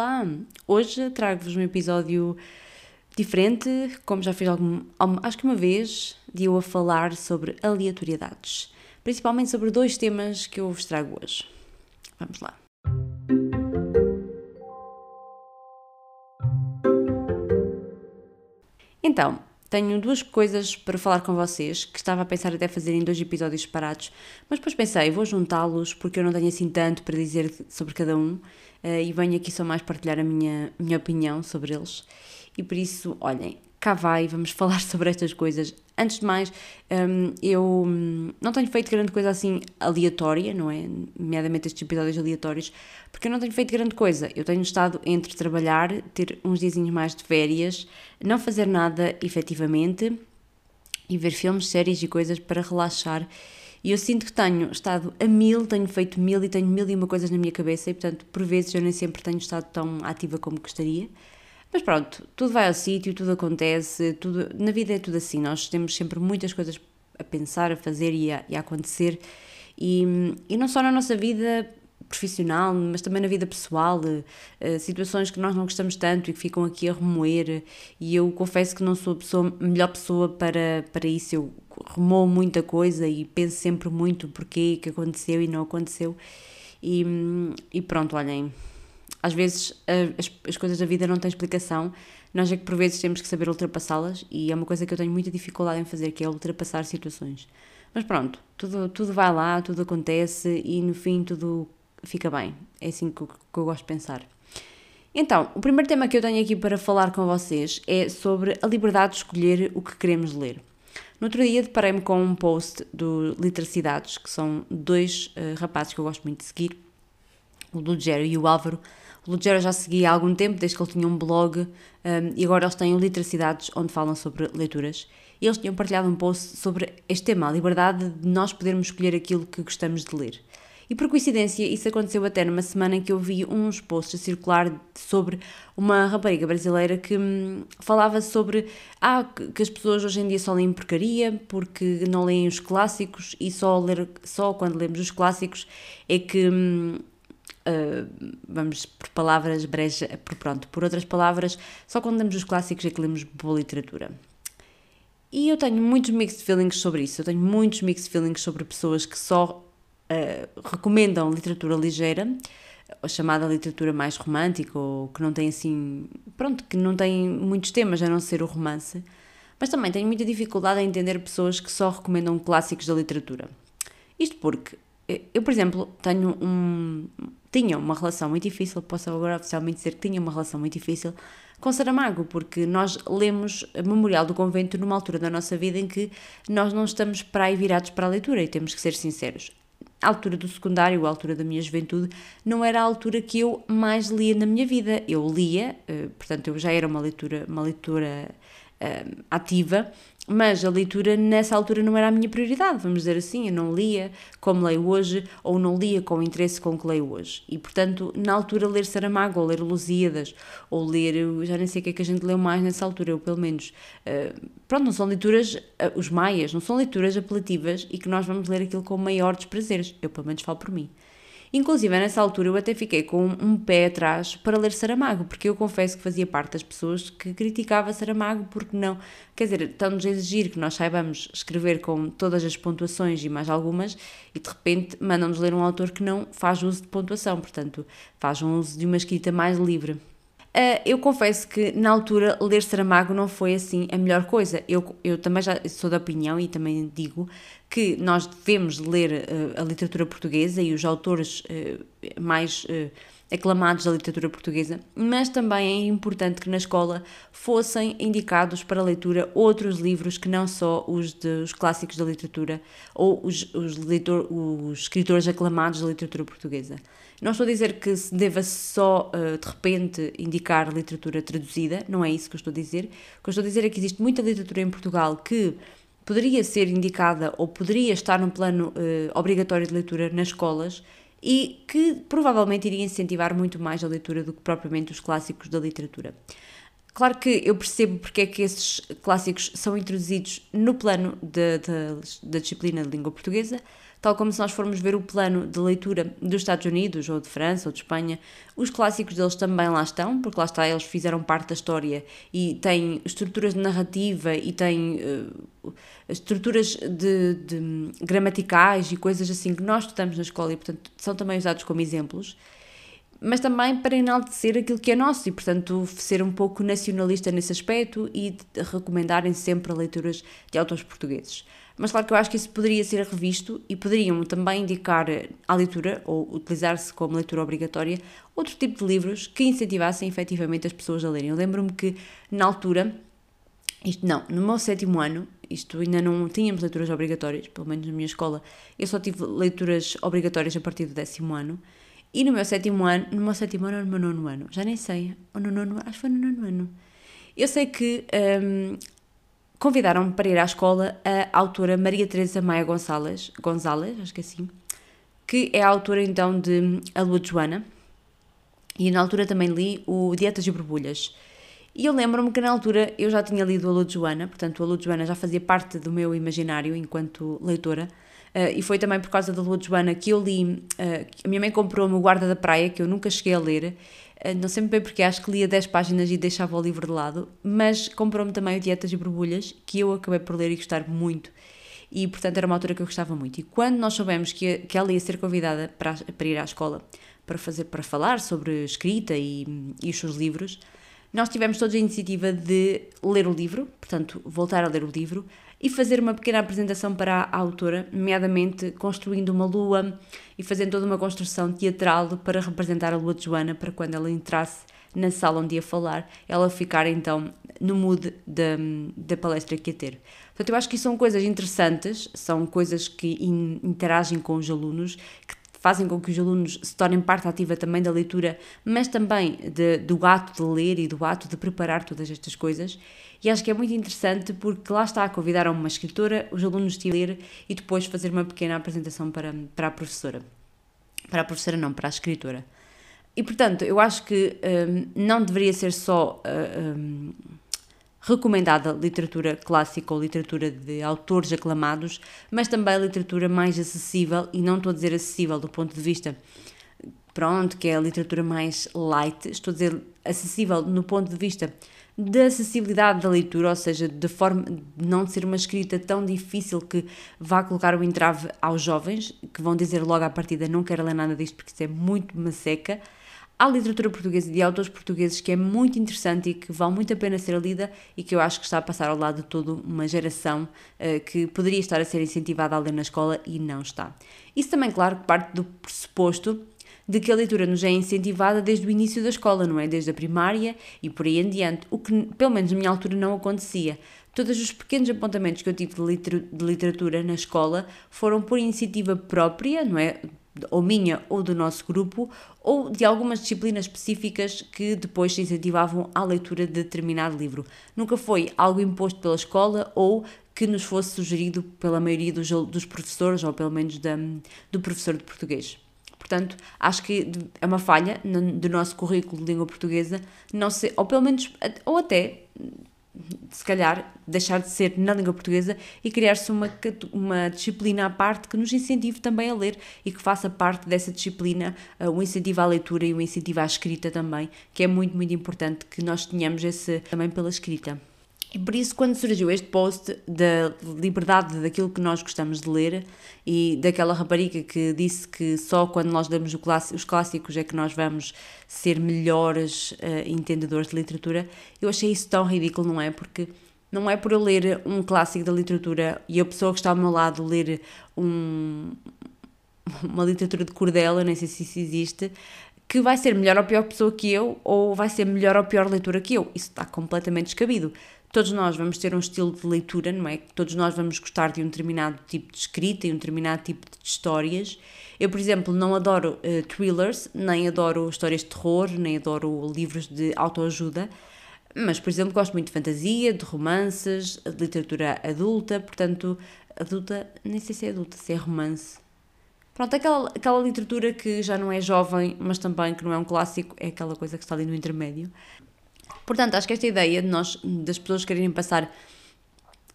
Olá! Hoje trago-vos um episódio diferente, como já fiz algum, acho que uma vez, de eu a falar sobre aleatoriedades, principalmente sobre dois temas que eu vos trago hoje. Vamos lá. Então, tenho duas coisas para falar com vocês que estava a pensar até fazer em dois episódios separados, mas depois pensei, vou juntá-los porque eu não tenho assim tanto para dizer sobre cada um uh, e venho aqui só mais partilhar a minha, minha opinião sobre eles. E por isso, olhem, cá vai, vamos falar sobre estas coisas. Antes de mais, um, eu não tenho feito grande coisa assim aleatória, não é? Nomeadamente estes episódios aleatórios, porque eu não tenho feito grande coisa. Eu tenho estado entre trabalhar, ter uns diazinhos mais de férias, não fazer nada efetivamente e ver filmes, séries e coisas para relaxar e eu sinto que tenho estado a mil, tenho feito mil e tenho mil e uma coisas na minha cabeça e, portanto, por vezes eu nem sempre tenho estado tão ativa como gostaria. Mas pronto, tudo vai ao sítio, tudo acontece, tudo, na vida é tudo assim, nós temos sempre muitas coisas a pensar, a fazer e a, e a acontecer. E, e não só na nossa vida profissional, mas também na vida pessoal, uh, situações que nós não gostamos tanto e que ficam aqui a remoer. E eu confesso que não sou a pessoa, melhor pessoa para, para isso. Eu remoo muita coisa e penso sempre muito porquê que aconteceu e não aconteceu. E, e pronto, olhem, às vezes as, as coisas da vida não têm explicação, nós é que por vezes temos que saber ultrapassá-las e é uma coisa que eu tenho muita dificuldade em fazer, que é ultrapassar situações. Mas pronto, tudo, tudo vai lá, tudo acontece e no fim tudo fica bem. É assim que, que eu gosto de pensar. Então, o primeiro tema que eu tenho aqui para falar com vocês é sobre a liberdade de escolher o que queremos ler. No outro dia deparei-me com um post do Literacidades, que são dois uh, rapazes que eu gosto muito de seguir, o Lugero e o Álvaro. O Lugero já seguia há algum tempo, desde que ele tinha um blog, um, e agora eles têm o Literacidades, onde falam sobre leituras. E eles tinham partilhado um post sobre este tema, a liberdade de nós podermos escolher aquilo que gostamos de ler. E por coincidência, isso aconteceu até numa semana em que eu vi uns posts a circular sobre uma rapariga brasileira que hum, falava sobre ah, que as pessoas hoje em dia só leem porcaria porque não leem os clássicos e só, ler, só quando lemos os clássicos é que. Hum, uh, vamos por palavras breja, por pronto, por outras palavras, só quando lemos os clássicos é que lemos boa literatura. E eu tenho muitos mixed feelings sobre isso. Eu tenho muitos mixed feelings sobre pessoas que só uh, recomendam literatura ligeira, chamada literatura mais romântica, ou que não tem assim. Pronto, que não tem muitos temas a não ser o romance. Mas também tenho muita dificuldade em entender pessoas que só recomendam clássicos da literatura. Isto porque eh, eu, por exemplo, tenho um. Tinha uma relação muito difícil, posso agora oficialmente dizer que tinha uma relação muito difícil com Saramago, porque nós lemos Memorial do Convento numa altura da nossa vida em que nós não estamos para aí virados para a leitura e temos que ser sinceros a altura do secundário, a altura da minha juventude, não era a altura que eu mais lia na minha vida. Eu lia, eh, portanto, eu já era uma leitura, uma leitura uh, ativa, mas a leitura nessa altura não era a minha prioridade, vamos dizer assim, eu não lia como leio hoje ou não lia com o interesse com que leio hoje. E portanto, na altura, ler Saramago ou ler Lusíadas ou ler, já nem sei o que é que a gente leu mais nessa altura, eu pelo menos. Uh, pronto, não são leituras, uh, os maias, não são leituras apelativas e que nós vamos ler aquilo com o maior dos prazeres. Eu pelo menos falo por mim. Inclusive, nessa altura eu até fiquei com um pé atrás para ler Saramago, porque eu confesso que fazia parte das pessoas que criticava Saramago porque não, quer dizer, estão-nos a exigir que nós saibamos escrever com todas as pontuações e mais algumas, e de repente mandam-nos ler um autor que não faz uso de pontuação, portanto, faz um uso de uma escrita mais livre. Uh, eu confesso que na altura ler Saramago não foi assim a melhor coisa. Eu, eu também já sou da opinião e também digo que nós devemos ler uh, a literatura portuguesa e os autores uh, mais aclamados da literatura portuguesa, mas também é importante que na escola fossem indicados para leitura outros livros que não só os dos clássicos da literatura ou os, os, leitor, os escritores aclamados da literatura portuguesa. Não estou a dizer que se deva só, uh, de repente, indicar literatura traduzida, não é isso que eu estou a dizer. O que eu estou a dizer é que existe muita literatura em Portugal que poderia ser indicada ou poderia estar num plano uh, obrigatório de leitura nas escolas e que provavelmente iria incentivar muito mais a leitura do que propriamente os clássicos da literatura. Claro que eu percebo porque é que esses clássicos são introduzidos no plano da disciplina de língua portuguesa, Tal como se nós formos ver o plano de leitura dos Estados Unidos, ou de França, ou de Espanha, os clássicos deles também lá estão, porque lá está, eles fizeram parte da história e têm estruturas de narrativa e têm uh, estruturas de, de gramaticais e coisas assim que nós estudamos na escola e, portanto, são também usados como exemplos mas também para enaltecer aquilo que é nosso e, portanto, ser um pouco nacionalista nesse aspecto e recomendarem sempre leituras de autores portugueses. Mas claro que eu acho que isso poderia ser revisto e poderiam também indicar à leitura, ou utilizar-se como leitura obrigatória, outro tipo de livros que incentivassem efetivamente as pessoas a lerem. Eu lembro-me que, na altura, isto não, no meu sétimo ano, isto ainda não tínhamos leituras obrigatórias, pelo menos na minha escola, eu só tive leituras obrigatórias a partir do décimo ano, e no meu sétimo ano, no meu sétimo ano ou no meu nono ano, já nem sei, ou no nono, acho que foi no nono ano. Eu sei que um, convidaram-me para ir à escola a autora Maria Teresa Maia Gonçalves, Gonzalez, acho que é assim, que é a autora então de A Lua de Joana, e na altura também li o Dietas e Borbulhas. E eu lembro-me que na altura eu já tinha lido A Lua de Joana, portanto a Lua de Joana já fazia parte do meu imaginário enquanto leitora, Uh, e foi também por causa da Lua de Joana que eu li. Uh, a minha mãe comprou-me o Guarda da Praia, que eu nunca cheguei a ler. Uh, não sei bem porque acho que lia 10 páginas e deixava o livro de lado. Mas comprou-me também o Dietas e Borbulhas, que eu acabei por ler e gostar muito. E portanto era uma autora que eu gostava muito. E quando nós soubemos que, que ela ia ser convidada para, para ir à escola para, fazer, para falar sobre escrita e, e os seus livros, nós tivemos todos a iniciativa de ler o livro, portanto, voltar a ler o livro, e fazer uma pequena apresentação para a autora, nomeadamente construindo uma lua e fazendo toda uma construção teatral para representar a lua de Joana, para quando ela entrasse na sala onde ia falar, ela ficar então no mood da, da palestra que ia ter. Portanto, eu acho que isso são coisas interessantes, são coisas que in, interagem com os alunos, que fazem com que os alunos se tornem parte ativa também da leitura, mas também de, do ato de ler e do ato de preparar todas estas coisas. E acho que é muito interessante porque lá está, convidaram uma escritora, os alunos de ler e depois fazer uma pequena apresentação para, para a professora. Para a professora, não, para a escritora. E portanto, eu acho que um, não deveria ser só uh, um, recomendada literatura clássica ou literatura de autores aclamados, mas também literatura mais acessível, e não estou a dizer acessível do ponto de vista pronto, que é a literatura mais light, estou a dizer acessível no ponto de vista da acessibilidade da leitura, ou seja, de forma de não ser uma escrita tão difícil que vá colocar o entrave aos jovens, que vão dizer logo à partida não quero ler nada disto porque isso é muito uma seca. Há literatura portuguesa de autores portugueses que é muito interessante e que vale muito a pena ser lida e que eu acho que está a passar ao lado de toda uma geração uh, que poderia estar a ser incentivada a ler na escola e não está. Isso também, claro, parte do pressuposto de que a leitura nos é incentivada desde o início da escola, não é? Desde a primária e por aí em diante, o que pelo menos na minha altura não acontecia. Todos os pequenos apontamentos que eu tive de literatura na escola foram por iniciativa própria, não é? Ou minha ou do nosso grupo, ou de algumas disciplinas específicas que depois se incentivavam à leitura de determinado livro. Nunca foi algo imposto pela escola ou que nos fosse sugerido pela maioria dos, dos professores, ou pelo menos da, do professor de português. Portanto, acho que é uma falha do nosso currículo de língua portuguesa, não ser, ou pelo menos, ou até, se calhar, deixar de ser na língua portuguesa e criar-se uma, uma disciplina à parte que nos incentive também a ler e que faça parte dessa disciplina uh, o incentivo à leitura e o incentivo à escrita também, que é muito, muito importante que nós tenhamos esse também pela escrita. E por isso, quando surgiu este post da liberdade daquilo que nós gostamos de ler e daquela rapariga que disse que só quando nós lemos os clássicos é que nós vamos ser melhores uh, entendedores de literatura, eu achei isso tão ridículo, não é? Porque não é por eu ler um clássico da literatura e a pessoa que está ao meu lado ler um, uma literatura de cordela, nem sei se isso existe, que vai ser melhor ou pior pessoa que eu ou vai ser melhor ou pior leitura que eu. Isso está completamente descabido. Todos nós vamos ter um estilo de leitura, não é? Todos nós vamos gostar de um determinado tipo de escrita e um determinado tipo de histórias. Eu, por exemplo, não adoro uh, thrillers, nem adoro histórias de terror, nem adoro livros de autoajuda, mas, por exemplo, gosto muito de fantasia, de romances, de literatura adulta, portanto, adulta, nem sei se é adulta, se é romance. Pronto, aquela, aquela literatura que já não é jovem, mas também que não é um clássico, é aquela coisa que está ali no intermédio. Portanto, acho que esta ideia de nós, das pessoas quererem passar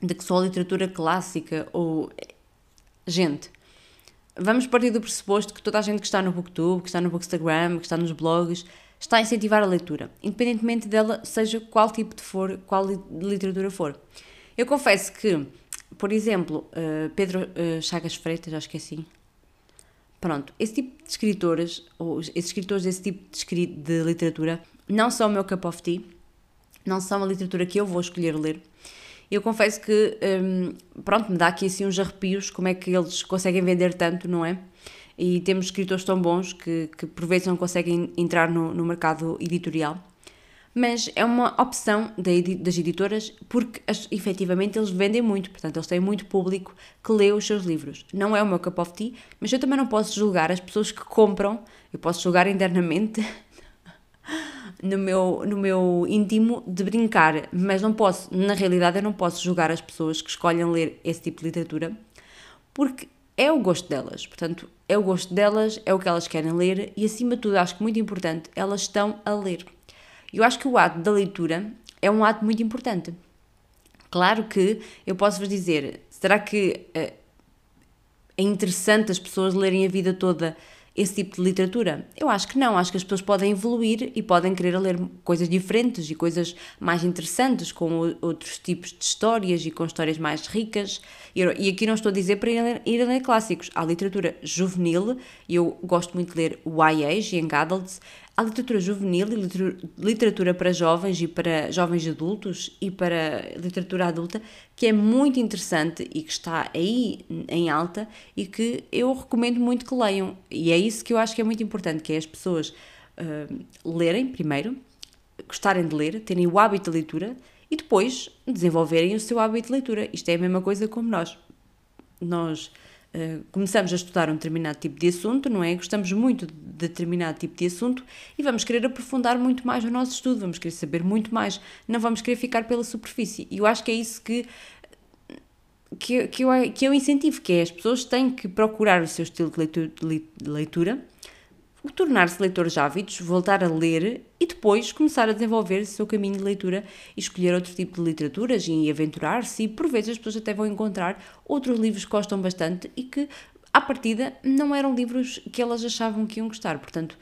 de que só a literatura clássica ou. Gente, vamos partir do pressuposto que toda a gente que está no Booktube, que está no Bookstagram, que está nos blogs, está a incentivar a leitura, independentemente dela seja qual tipo de for, qual literatura for. Eu confesso que, por exemplo, uh, Pedro uh, Chagas Freitas, acho que é assim, pronto, esse tipo de escritores, ou esses escritores desse tipo de, de literatura, não são o meu cup of tea, não são a literatura que eu vou escolher ler. Eu confesso que, um, pronto, me dá aqui assim uns arrepios, como é que eles conseguem vender tanto, não é? E temos escritores tão bons que, que por vezes não conseguem entrar no, no mercado editorial. Mas é uma opção das editoras porque efetivamente eles vendem muito, portanto eles têm muito público que lê os seus livros. Não é o meu cup of tea, mas eu também não posso julgar as pessoas que compram, eu posso julgar internamente no meu, no meu íntimo de brincar, mas não posso, na realidade, eu não posso julgar as pessoas que escolhem ler esse tipo de literatura porque é o gosto delas. Portanto, é o gosto delas, é o que elas querem ler e, acima de tudo, acho que muito importante, elas estão a ler. Eu acho que o ato da leitura é um ato muito importante. Claro que eu posso vos dizer, será que uh, é interessante as pessoas lerem a vida toda esse tipo de literatura? Eu acho que não, acho que as pessoas podem evoluir e podem querer ler coisas diferentes e coisas mais interessantes, com outros tipos de histórias e com histórias mais ricas. E aqui não estou a dizer para ir a ler, clássicos. Há literatura juvenil, e eu gosto muito de ler YA, Young Adults, Há literatura juvenil e literatura para jovens e para jovens adultos e para literatura adulta que é muito interessante e que está aí em alta e que eu recomendo muito que leiam. E é isso que eu acho que é muito importante, que é as pessoas uh, lerem primeiro, gostarem de ler, terem o hábito de leitura e depois desenvolverem o seu hábito de leitura. Isto é a mesma coisa como nós. Nós eh, começamos a estudar um determinado tipo de assunto, não é? Gostamos muito de determinado tipo de assunto e vamos querer aprofundar muito mais o nosso estudo, vamos querer saber muito mais, não vamos querer ficar pela superfície. E eu acho que é isso que, que, que, eu, que eu incentivo, que é as pessoas têm que procurar o seu estilo de leitura, de leitura tornar-se leitores ávidos, voltar a ler e depois começar a desenvolver o seu caminho de leitura e escolher outro tipo de literaturas e aventurar-se. E por vezes as pessoas até vão encontrar outros livros que gostam bastante e que, à partida, não eram livros que elas achavam que iam gostar. Portanto,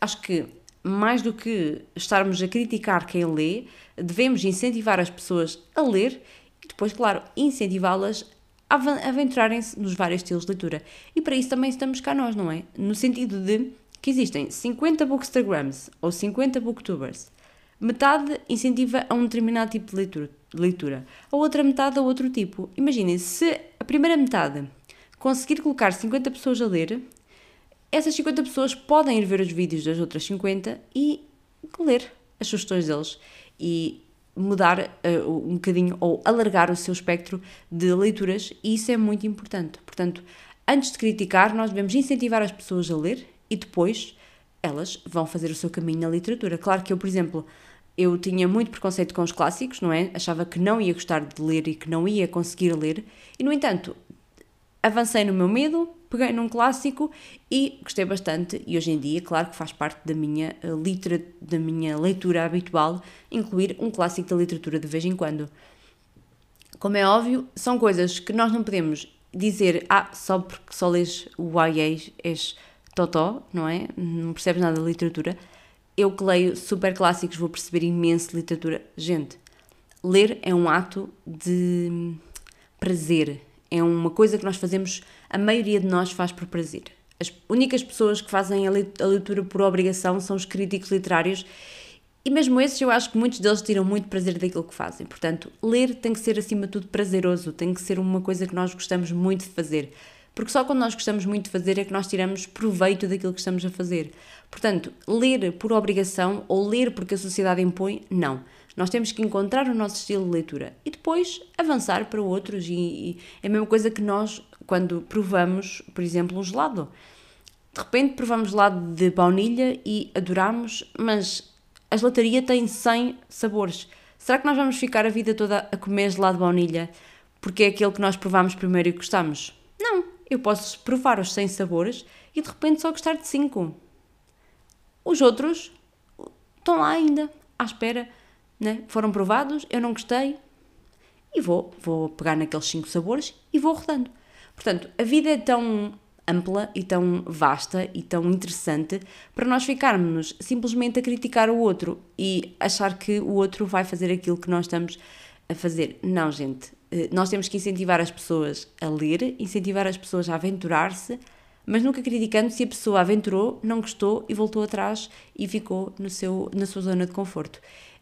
acho que mais do que estarmos a criticar quem lê, devemos incentivar as pessoas a ler e depois, claro, incentivá-las a aventurarem-se nos vários estilos de leitura. E para isso também estamos cá nós, não é? No sentido de que existem 50 bookstagrams ou 50 booktubers. Metade incentiva a um determinado tipo de leitura, a outra metade a outro tipo. Imaginem, se a primeira metade conseguir colocar 50 pessoas a ler, essas 50 pessoas podem ir ver os vídeos das outras 50 e ler as sugestões deles e mudar uh, um bocadinho ou alargar o seu espectro de leituras e isso é muito importante. Portanto, antes de criticar, nós devemos incentivar as pessoas a ler e depois elas vão fazer o seu caminho na literatura. Claro que eu, por exemplo, eu tinha muito preconceito com os clássicos, não é? Achava que não ia gostar de ler e que não ia conseguir ler, e no entanto, avancei no meu medo, peguei num clássico e gostei bastante. E hoje em dia, claro que faz parte da minha, eh, litera, da minha leitura habitual incluir um clássico da literatura de vez em quando. Como é óbvio, são coisas que nós não podemos dizer, ah, só porque só lês o YA és totó, não é? Não percebes nada de literatura. Eu que leio super clássicos vou perceber imenso literatura. Gente, ler é um ato de prazer. É uma coisa que nós fazemos, a maioria de nós faz por prazer. As únicas pessoas que fazem a leitura por obrigação são os críticos literários e mesmo esses, eu acho que muitos deles tiram muito prazer daquilo que fazem. Portanto, ler tem que ser acima de tudo prazeroso, tem que ser uma coisa que nós gostamos muito de fazer porque só quando nós gostamos muito de fazer é que nós tiramos proveito daquilo que estamos a fazer. Portanto, ler por obrigação ou ler porque a sociedade impõe, não. Nós temos que encontrar o nosso estilo de leitura e depois avançar para outros. E, e é a mesma coisa que nós, quando provamos, por exemplo, um gelado. De repente provamos gelado de baunilha e adoramos, mas a gelataria tem 100 sabores. Será que nós vamos ficar a vida toda a comer gelado de baunilha porque é aquele que nós provamos primeiro e gostamos? Não, eu posso provar os 100 sabores e de repente só gostar de 5. Os outros estão lá ainda, à espera, né? foram provados, eu não gostei e vou, vou pegar naqueles 5 sabores e vou rodando. Portanto, a vida é tão ampla e tão vasta e tão interessante para nós ficarmos simplesmente a criticar o outro e achar que o outro vai fazer aquilo que nós estamos a fazer. Não, gente. Eh, nós temos que incentivar as pessoas a ler, incentivar as pessoas a aventurar-se, mas nunca criticando se a pessoa aventurou, não gostou e voltou atrás e ficou no seu, na sua zona de conforto.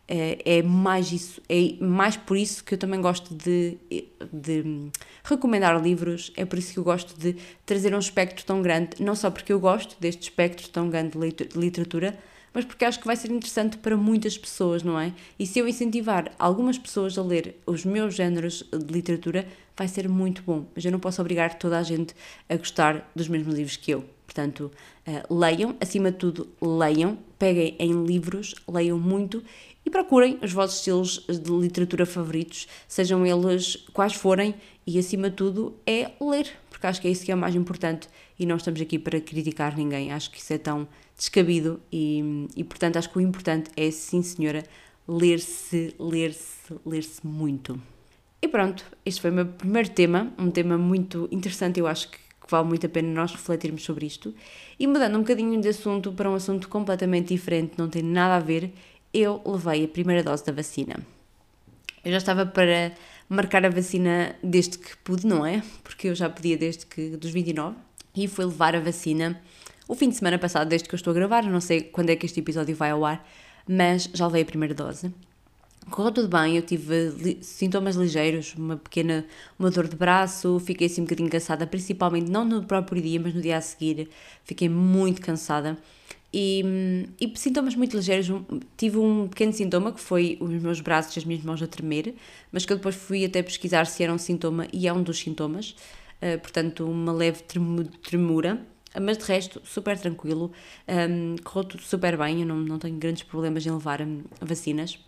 É, é mais isso, é mais por isso que eu também gosto de, de recomendar livros, é por isso que eu gosto de trazer um espectro tão grande, não só porque eu gosto deste espectro tão grande de literatura, mas porque acho que vai ser interessante para muitas pessoas, não é? E se eu incentivar algumas pessoas a ler os meus géneros de literatura, vai ser muito bom. Mas eu não posso obrigar toda a gente a gostar dos mesmos livros que eu. Portanto, uh, leiam, acima de tudo, leiam, peguem em livros, leiam muito e procurem os vossos estilos de literatura favoritos, sejam eles quais forem, e acima de tudo é ler, porque acho que é isso que é o mais importante e não estamos aqui para criticar ninguém, acho que isso é tão descabido e, e portanto acho que o importante é, sim senhora, ler-se, ler-se, ler-se muito. E pronto, este foi o meu primeiro tema, um tema muito interessante, eu acho que vale muito a pena nós refletirmos sobre isto. E mudando um bocadinho de assunto para um assunto completamente diferente, não tem nada a ver, eu levei a primeira dose da vacina. Eu já estava para marcar a vacina desde que pude, não é? Porque eu já podia desde que dos 29 e fui levar a vacina o fim de semana passado, desde que eu estou a gravar, não sei quando é que este episódio vai ao ar, mas já levei a primeira dose. Correu tudo bem, eu tive li sintomas ligeiros, uma pequena uma dor de braço, fiquei assim um bocadinho cansada, principalmente não no próprio dia, mas no dia a seguir, fiquei muito cansada. E, e sintomas muito ligeiros, tive um pequeno sintoma que foi os meus braços e as minhas mãos a tremer, mas que eu depois fui até pesquisar se era um sintoma e é um dos sintomas, portanto, uma leve tremura. Mas de resto, super tranquilo, um, correu tudo super bem, eu não, não tenho grandes problemas em levar um, vacinas.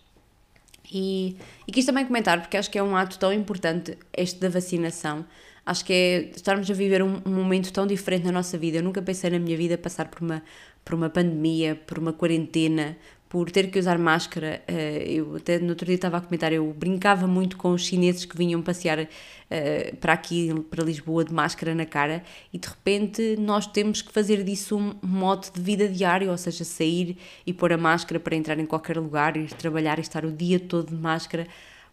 E, e quis também comentar, porque acho que é um ato tão importante este da vacinação, Acho que é estarmos a viver um, um, momento tão diferente na nossa vida. Eu nunca pensei na minha vida passar por uma, por uma pandemia, por uma quarentena, por ter que usar máscara. Eh, eu até no outro dia estava a comentar, eu brincava muito com os chineses que vinham passear eh, para aqui, para Lisboa, de máscara na cara, e de repente nós temos que fazer disso um modo de vida diário, ou seja, sair e pôr a máscara para entrar em qualquer lugar, ir trabalhar e estar o dia todo de máscara.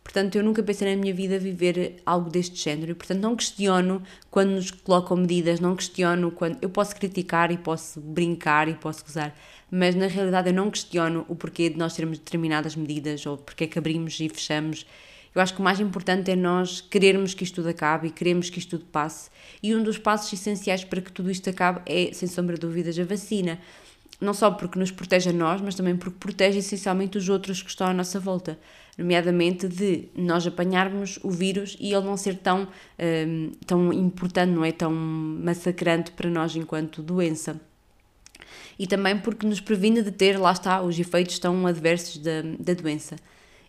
Portanto, eu nunca pensei na minha vida viver algo deste género. E, portanto, não questiono quando nos colocam medidas, não questiono quando. Eu posso criticar e posso brincar e posso gozar, mas na realidade eu não questiono o porquê de nós termos determinadas medidas ou porque é que abrimos e fechamos. Eu acho que o mais importante é nós querermos que isto tudo acabe e queremos que isto tudo passe. E um dos passos essenciais para que tudo isto acabe é, sem sombra de dúvidas, a vacina não só porque nos protege a nós, mas também porque protege essencialmente os outros que estão à nossa volta, nomeadamente de nós apanharmos o vírus e ele não ser tão, um, tão importante, não é tão massacrante para nós enquanto doença. E também porque nos previne de ter, lá está, os efeitos tão adversos da, da doença.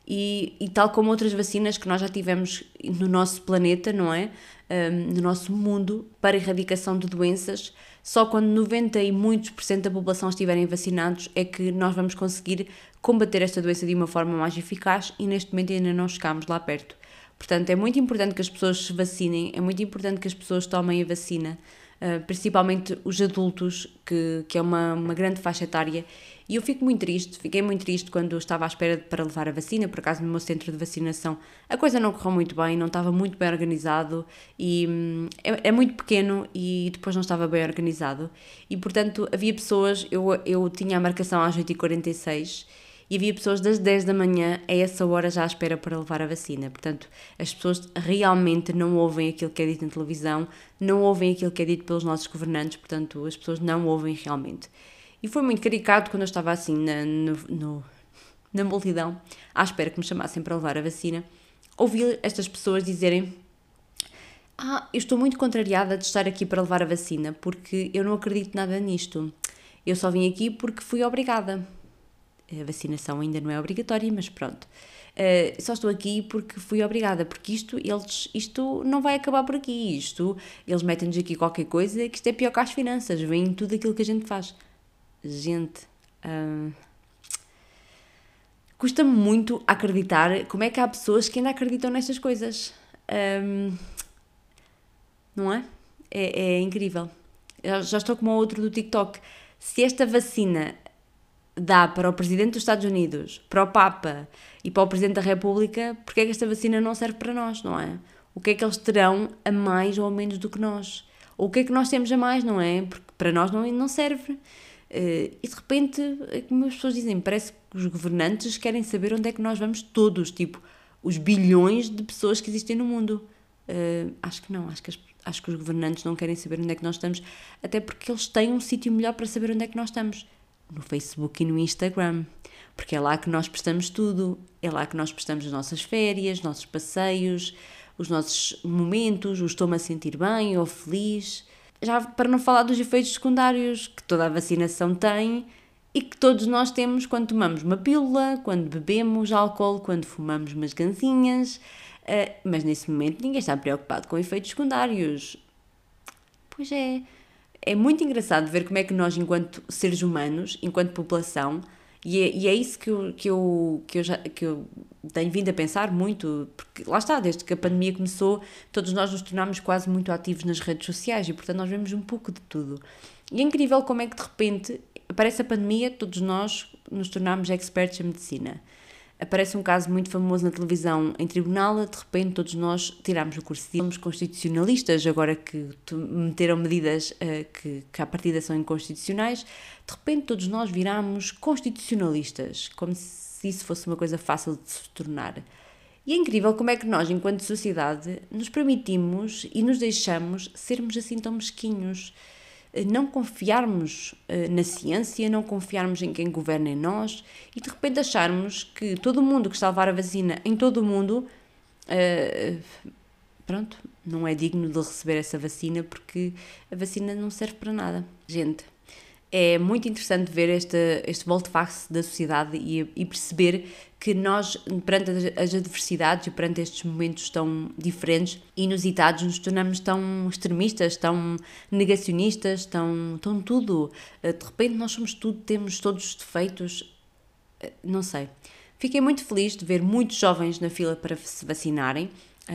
E, e, tal como outras vacinas que nós já tivemos no nosso planeta, não é? Um, no nosso mundo, para erradicação de doenças, só quando 90 e muitos por cento da população estiverem vacinados é que nós vamos conseguir combater esta doença de uma forma mais eficaz e neste momento ainda não chegamos lá perto. Portanto, é muito importante que as pessoas se vacinem, é muito importante que as pessoas tomem a vacina, uh, principalmente os adultos, que, que é uma, uma grande faixa etária e eu fico muito triste, fiquei muito triste quando estava à espera para levar a vacina, por acaso no meu centro de vacinação a coisa não correu muito bem, não estava muito bem organizado e hum, é, é, muito pequeno e depois não estava bem organizado. E portanto havia pessoas, eu, eu tinha a marcação às 8h46 e havia pessoas das 10 da manhã a essa hora já à espera para levar a vacina. Portanto, as pessoas realmente não ouvem aquilo que é dito na televisão, não ouvem aquilo que é dito pelos nossos governantes, portanto, as pessoas não ouvem realmente. E foi muito caricato quando eu estava assim na, no, no, na multidão, à espera que me chamassem para levar a vacina, ouvir estas pessoas dizerem: Ah, eu estou muito contrariada de estar aqui para levar a vacina, porque eu não acredito nada nisto. Eu só vim aqui porque fui obrigada. A vacinação ainda não é obrigatória, mas pronto. Uh, só estou aqui porque fui obrigada, porque isto, eles, isto não vai acabar por aqui. Isto, eles metem-nos aqui qualquer coisa que isto é pior que as finanças, vem tudo aquilo que a gente faz gente. Uh, Custa-me muito acreditar como é que há pessoas que ainda acreditam nestas coisas. Um, não é? é? é? incrível. já estou como outro do TikTok. Se esta vacina dá para o Presidente dos Estados Unidos, para o Papa e para o Presidente da República, porque é que esta vacina não serve para nós, não é? O que é que eles terão a mais ou a menos do que nós? Ou o que é que nós temos a mais, não é? Porque para nós não, não serve. Uh, e de repente, é como as pessoas dizem, parece que os governantes querem saber onde é que nós vamos todos, tipo, os bilhões de pessoas que existem no mundo. Uh, acho que não, acho que, as, acho que os governantes não querem saber onde é que nós estamos, até porque eles têm um sítio melhor para saber onde é que nós estamos no Facebook e no Instagram, porque é lá que nós prestamos tudo, é lá que nós prestamos as nossas férias, nossos passeios, os nossos momentos, o estou-me a sentir bem ou feliz. Já para não falar dos efeitos secundários que toda a vacinação tem e que todos nós temos quando tomamos uma pílula, quando bebemos álcool, quando fumamos umas ganzinhas. Uh, mas nesse momento ninguém está preocupado com efeitos secundários. Pois é. É muito engraçado ver como é que nós, enquanto seres humanos, enquanto população, e é, e é isso que eu, que, eu, que, eu já, que eu tenho vindo a pensar muito, porque lá está, desde que a pandemia começou, todos nós nos tornámos quase muito ativos nas redes sociais e, portanto, nós vemos um pouco de tudo. E é incrível como é que de repente aparece a pandemia, todos nós nos tornámos experts em medicina aparece um caso muito famoso na televisão em tribunal, de repente todos nós tiramos o curso de somos constitucionalistas, agora que meteram medidas uh, que, que à partida são inconstitucionais, de repente todos nós viramos constitucionalistas, como se isso fosse uma coisa fácil de se tornar. E é incrível como é que nós, enquanto sociedade, nos permitimos e nos deixamos sermos assim tão mesquinhos. Eh, não confiarmos uh, na ciência, não confiarmos em quem governa em nós e de repente acharmos que todo mundo que está a levar a vacina em todo o mundo, uh, pronto, não é digno de receber essa vacina porque a vacina não serve para nada. Gente, é muito interessante ver este, este volte-face da sociedade e, e, perceber que nós, perante as adversidades e perante estes momentos tão diferentes, inusitados, nos tornamos tão extremistas, tão negacionistas, tão, tão tudo. Eh, de repente nós somos tudo, temos todos os defeitos. Eh, não sei. Fiquei muito feliz de ver muitos jovens na fila para se vacinarem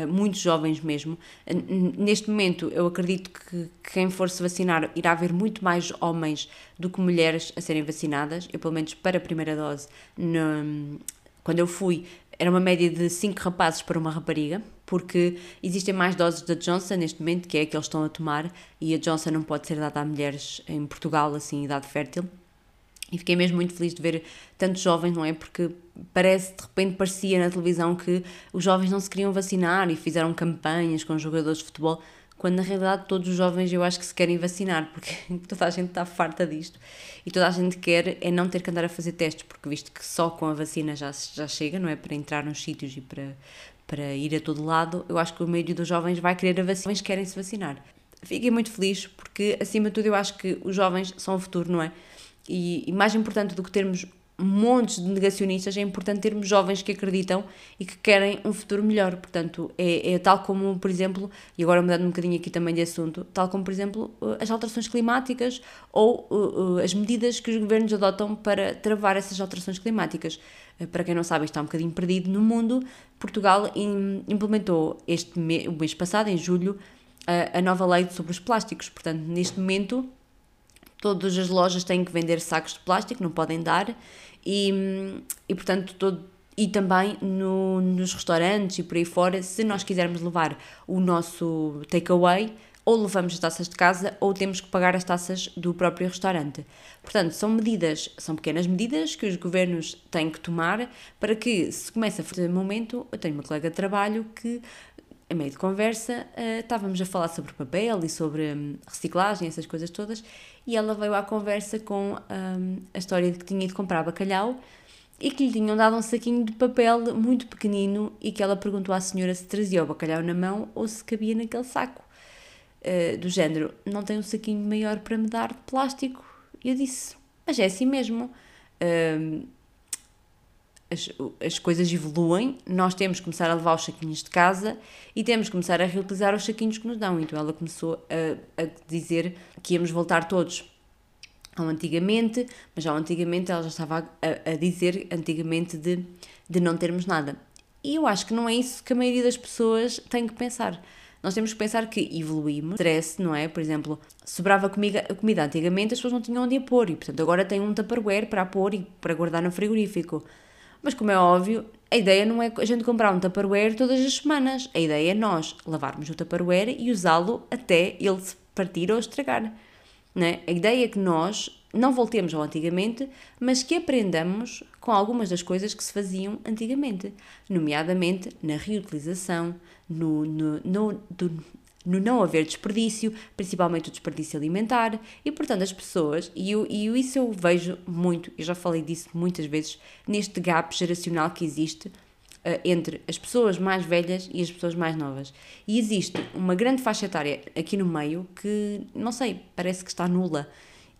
muitos jovens mesmo. Neste momento, eu acredito que quem for se vacinar irá haver muito mais homens do que mulheres a serem vacinadas. Eu, pelo menos para a primeira dose, no, quando eu fui, era uma média de 5 rapazes para uma rapariga, porque existem mais doses da Johnson neste momento, que é a que eles estão a tomar, e a Johnson não pode ser dada a mulheres em Portugal, assim, em idade fértil. E fiquei mesmo muito feliz de ver tantos jovens, não é? Porque parece, de repente, parecia na televisão que os jovens não se queriam vacinar e fizeram campanhas com jogadores de futebol, quando na realidade todos os jovens eu acho que se querem vacinar, porque toda a gente está farta disto e toda a gente quer é não ter que andar a fazer testes, porque visto que só com a vacina já, já chega, não é? Para entrar nos sítios e para, para ir a todo lado, eu acho que o meio dos jovens vai querer a vacina, mas querem se vacinar. Fiquei muito feliz porque, acima de tudo, eu acho que os jovens são o futuro, não é? E, e mais importante do que termos montes de negacionistas, é importante termos jovens que acreditam e que querem um futuro melhor. Portanto, é, é, tal como, por exemplo, e agora mudando um bocadinho aqui também de assunto, tal como, por exemplo, as alterações climáticas ou uh, uh, as medidas que os governos adotam para travar essas alterações climáticas. Uh, para quem não sabe, está um bocadinho perdido no mundo. Portugal implementou este o mês passado, em julho, a nova lei sobre os plásticos. Portanto, neste momento todas as lojas têm que vender sacos de plástico, não podem dar, e, e portanto, todo, e também no, nos restaurantes e por aí fora, se nós quisermos levar o nosso takeaway, ou levamos as taças de casa ou temos que pagar as taças do próprio restaurante. Portanto, são medidas, são pequenas medidas que os governos têm que tomar para que se comece a fazer momento. Eu tenho uma colega de trabalho que a meio de conversa, uh, estávamos a falar sobre papel e sobre um, reciclagem, essas coisas todas, e ela veio à conversa com um, a história de que tinha ido comprar bacalhau e que lhe tinham dado um saquinho de papel muito pequenino e que ela perguntou à senhora se trazia o bacalhau na mão ou se cabia naquele saco. Uh, do género, não tem um saquinho maior para me dar de plástico? E eu disse, mas é assim mesmo. Uh, as, as coisas evoluem, nós temos que começar a levar os saquinhos de casa e temos que começar a reutilizar os saquinhos que nos dão. Então ela começou a, a dizer que íamos voltar todos ao antigamente, mas ao antigamente ela já estava a, a, dizer antigamente de, de não termos nada. E eu acho que não é isso que a maioria das pessoas tem que pensar. Nós temos que pensar que evoluímos, stress, não é? Por exemplo, sobrava comida, comida antigamente, as pessoas não tinham onde a pôr e, portanto, agora tem um tupperware para a pôr e para guardar no frigorífico. Mas, como é óbvio, a ideia não é a gente comprar um Tupperware todas as semanas. A ideia é nós lavarmos o Tupperware e usá-lo até ele se partir ou estragar. Né? A ideia é que nós não voltemos ao antigamente, mas que aprendamos com algumas das coisas que se faziam antigamente, nomeadamente na reutilização, no, no, no, do, no não haver desperdício, principalmente o desperdício alimentar, e portanto as pessoas, e, eu, e isso eu vejo muito, eu já falei disso muitas vezes, neste gap geracional que existe uh, entre as pessoas mais velhas e as pessoas mais novas. E existe uma grande faixa etária aqui no meio que, não sei, parece que está nula.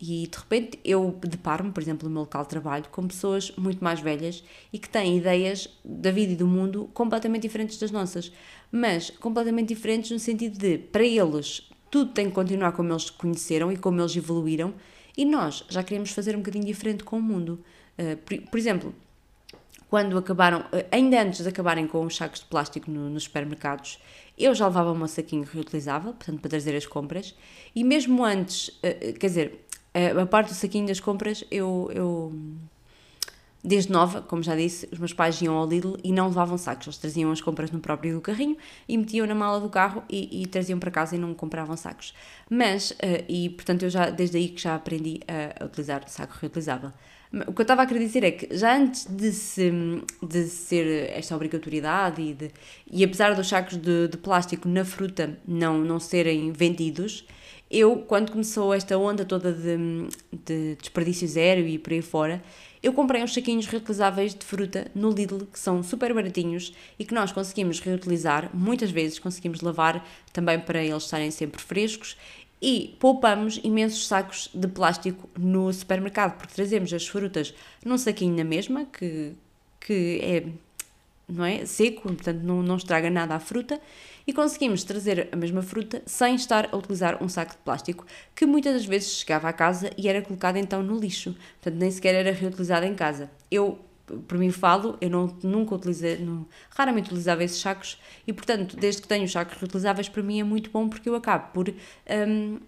E de repente eu deparo-me, por exemplo, no meu local de trabalho, com pessoas muito mais velhas e que têm ideias da vida e do mundo completamente diferentes das nossas. Mas completamente diferentes no sentido de, para eles, tudo tem que continuar como eles conheceram e como eles evoluíram, e nós já queremos fazer um bocadinho diferente com o mundo. Uh, por, por, exemplo, quando acabaram, uh, ainda antes de acabarem com os sacos de plástico no, nos supermercados, eu já levava meu saquinho reutilizável, portanto, para trazer as compras, e mesmo antes, uh, quer dizer, a parte do saquinho das compras, eu, eu, desde nova, como já disse, os meus pais iam ao Lidl e não levavam sacos, eles traziam as compras no próprio carrinho e metiam na mala do carro e, e traziam para casa e não compravam sacos. Mas, uh, e portanto eu já, desde aí que já aprendi a, a utilizar saco reutilizável. O que eu estava a querer dizer é que já antes de, se, de ser esta obrigatoriedade e, de, e apesar dos sacos de, de plástico na fruta não, não serem vendidos, eu, quando começou esta onda toda de, de desperdício zero e por aí fora, eu comprei uns saquinhos reutilizáveis de fruta no Lidl, que são super baratinhos e que nós conseguimos reutilizar, muitas vezes conseguimos lavar também para eles estarem sempre frescos e poupamos imensos sacos de plástico no supermercado, porque trazemos as frutas num saquinho na mesma, que, que é não é? seco, portanto não, não estraga nada a fruta, e conseguimos trazer a mesma fruta sem estar a utilizar um saco de plástico que muitas das vezes chegava à casa e era colocado então no lixo, portanto nem sequer era reutilizado em casa. Eu por mim falo, eu não, nunca utilizei, não, raramente utilizava esses sacos e portanto desde que tenho os sacos reutilizáveis para mim é muito bom porque eu acabo por um,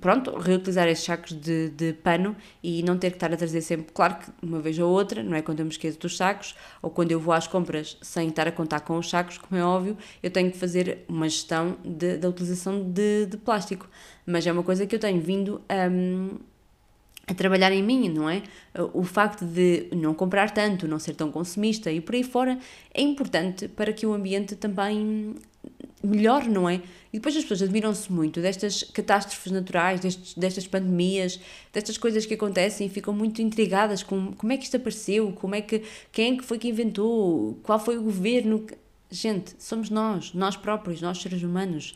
pronto, reutilizar esses sacos de, de pano e não ter que estar a trazer sempre, claro que uma vez ou outra, não é quando eu me esqueço dos sacos ou quando eu vou às compras sem estar a contar com os sacos, como é óbvio, eu tenho que fazer uma gestão de, da utilização de, de plástico. Mas é uma coisa que eu tenho vindo a. Um, a trabalhar em mim, não é? O facto de não comprar tanto, não ser tão consumista e por aí fora é importante para que o ambiente também melhor, não é? E depois as pessoas admiram-se muito destas catástrofes naturais, destes, destas pandemias, destas coisas que acontecem e ficam muito intrigadas com como é que isto apareceu, como é que, quem é que foi que inventou, qual foi o governo. Gente, somos nós, nós próprios, nós seres humanos.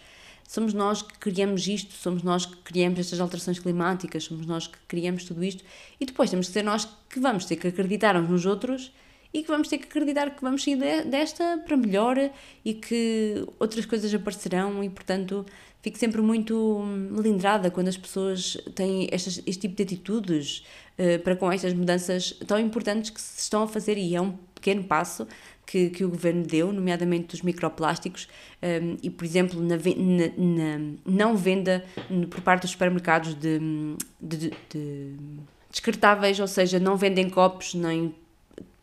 Somos nós que criamos isto, somos nós que criamos estas alterações climáticas, somos nós que criamos tudo isto e depois temos que ser nós que vamos ter que acreditar uns nos outros e que vamos ter que acreditar que vamos sair desta para melhor e que outras coisas aparecerão. E, portanto, fico sempre muito melindrada quando as pessoas têm estas, este tipo de atitudes uh, para com estas mudanças tão importantes que se estão a fazer. E é um pequeno passo que, que o governo deu, nomeadamente dos microplásticos um, e, por exemplo, na, na, na, não venda por parte dos supermercados de, de, de, de descartáveis, ou seja, não vendem copos nem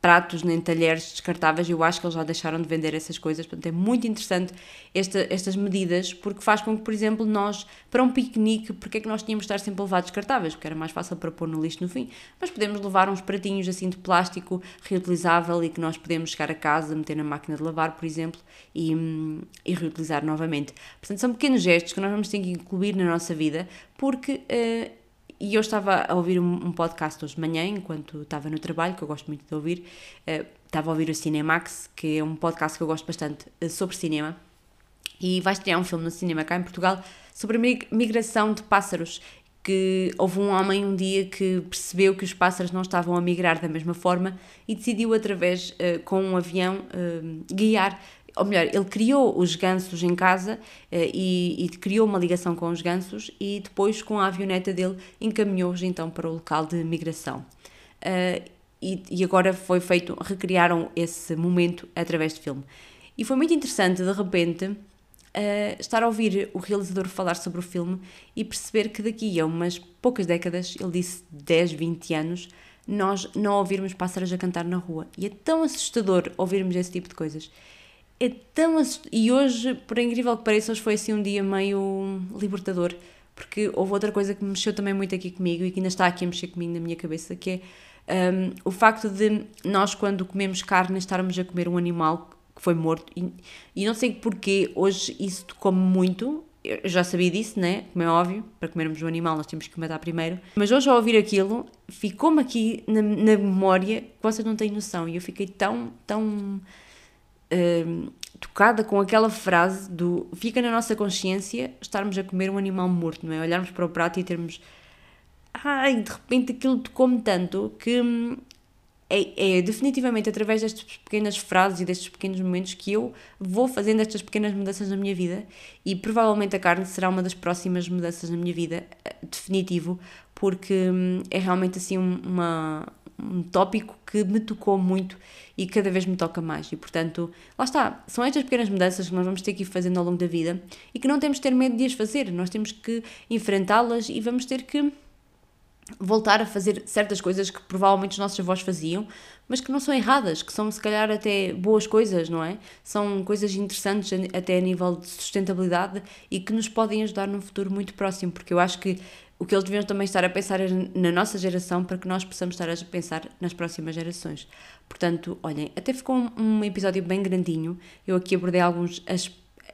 pratos nem talheres descartáveis, eu acho que eles já deixaram de vender essas coisas, portanto é muito interessante esta, estas medidas, porque faz com que, por exemplo, nós, para um piquenique, porque é que nós tínhamos de estar sempre a levar descartáveis? Porque era mais fácil para pôr no lixo no fim, mas podemos levar uns pratinhos assim de plástico reutilizável e que nós podemos chegar a casa, meter na máquina de lavar, por exemplo, e, e reutilizar novamente. Portanto, são pequenos gestos que nós vamos ter que incluir na nossa vida, porque... Uh, e eu estava a ouvir um, um, podcast hoje de manhã, enquanto estava no trabalho, que eu gosto muito de ouvir. Uh, estava a ouvir o Cinemax, que é um podcast que eu gosto bastante uh, sobre cinema. E vai estrear um filme no cinema cá em Portugal sobre a migração de pássaros. Que houve um homem um dia que percebeu que os pássaros não estavam a migrar da mesma forma e decidiu, através, uh, com um avião, guiar ou melhor, ele criou os gansos em casa uh, e, e, criou uma ligação com os gansos e depois com a avioneta dele encaminhou-os então para o local de migração. Uh, e, e, agora foi feito, recriaram esse momento através de filme. E foi muito interessante, de repente, uh, estar a ouvir o realizador falar sobre o filme e perceber que daqui a umas poucas décadas, ele disse 10, 20 anos, nós não ouvirmos pássaros a cantar na rua. E é tão assustador ouvirmos esse tipo de coisas. É tão assustador. E hoje, por incrível que pareça, hoje foi assim um dia meio libertador, porque houve outra coisa que mexeu também muito aqui comigo e que ainda está aqui a mexer comigo na minha cabeça, que é um, o facto de nós, quando comemos carne, estarmos a comer um animal que foi morto. E, e não sei porquê, hoje isso come muito, eu já sabia disso, né? Como é óbvio, para comermos um animal nós temos que matar primeiro. Mas hoje ao ouvir aquilo, ficou-me aqui na, na, memória que vocês não têm noção. E eu fiquei tão, tão uh, tocada com aquela frase do fica na nossa consciência estarmos a comer um animal morto, não é? Olharmos para o prato e termos. Ai, de repente aquilo tocou-me tanto que hum, é, é, definitivamente através destas pequenas frases e destes pequenos momentos que eu vou fazendo estas pequenas mudanças na minha vida e provavelmente a carne será uma das próximas mudanças na minha vida, eh, definitivo, porque hum, é realmente assim uma, um tópico que me tocou muito e cada vez me toca mais. E portanto, lá está, são estas pequenas mudanças que nós vamos ter que ir fazendo ao longo da vida e que não temos de ter medo de as fazer, nós temos que enfrentá-las e vamos ter que voltar a fazer certas coisas que provavelmente os nossos avós faziam, mas que não são erradas, que são se calhar até boas coisas, não é? São coisas interessantes até a nível de sustentabilidade e que nos podem ajudar num futuro muito próximo, porque eu acho que o que eles deviam também estar a pensar é na nossa geração para que nós possamos estar a pensar nas próximas gerações. Portanto, olhem, até ficou um, episódio bem grandinho. Eu aqui abordei alguns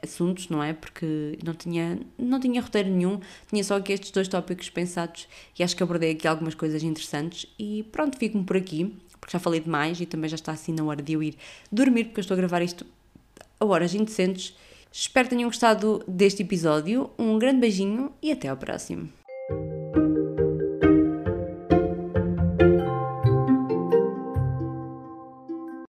assuntos, não é? Porque não tinha, não tinha roteiro nenhum, tinha só aqui estes dois tópicos pensados e acho que abordei aqui algumas coisas interessantes e pronto, fico-me por aqui, porque já falei demais e também já está assim na hora de eu ir dormir, porque eu estou a gravar isto a horas indecentes. Espero que tenham gostado deste episódio, um grande beijinho e até ao próximo.